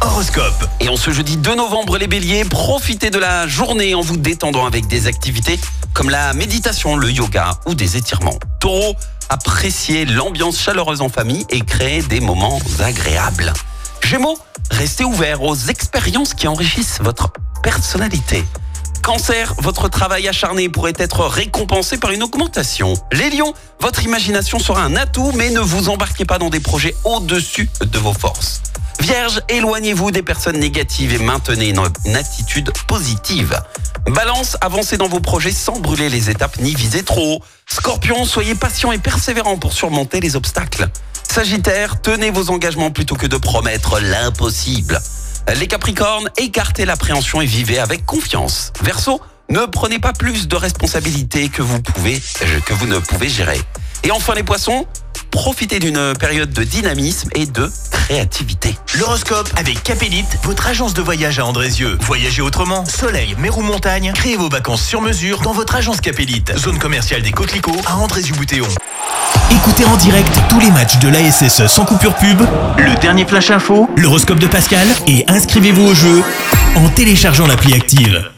Horoscope. Et en ce jeudi 2 novembre, les béliers, profitez de la journée en vous détendant avec des activités comme la méditation, le yoga ou des étirements. Taureau, appréciez l'ambiance chaleureuse en famille et créez des moments agréables. Gémeaux, restez ouverts aux expériences qui enrichissent votre personnalité. Cancer, votre travail acharné pourrait être récompensé par une augmentation. Les lions, votre imagination sera un atout, mais ne vous embarquez pas dans des projets au-dessus de vos forces. Vierge, éloignez-vous des personnes négatives et maintenez une, attitude positive. Balance, avancez dans vos projets sans brûler les étapes ni viser trop haut. Scorpion, soyez patient et persévérant pour surmonter les obstacles. Sagittaire, tenez vos engagements plutôt que de promettre l'impossible. Les Capricornes, écartez l'appréhension et vivez avec confiance. Verseau, ne prenez pas plus de responsabilités que vous pouvez, que vous ne pouvez gérer. Et enfin les Poissons, profitez d'une période de dynamisme et de créativité. L'horoscope avec Capélite, votre agence de voyage à Andrézieux. Voyagez autrement, soleil, mer ou montagne, créez vos vacances sur mesure dans votre agence Capélite. Zone commerciale des Coquelicots à Andrézieux-Boutéon. Écoutez en direct tous les matchs de l'ASSE sans coupure pub, le dernier flash info, l'horoscope de Pascal et inscrivez-vous au jeu en téléchargeant l'appli active.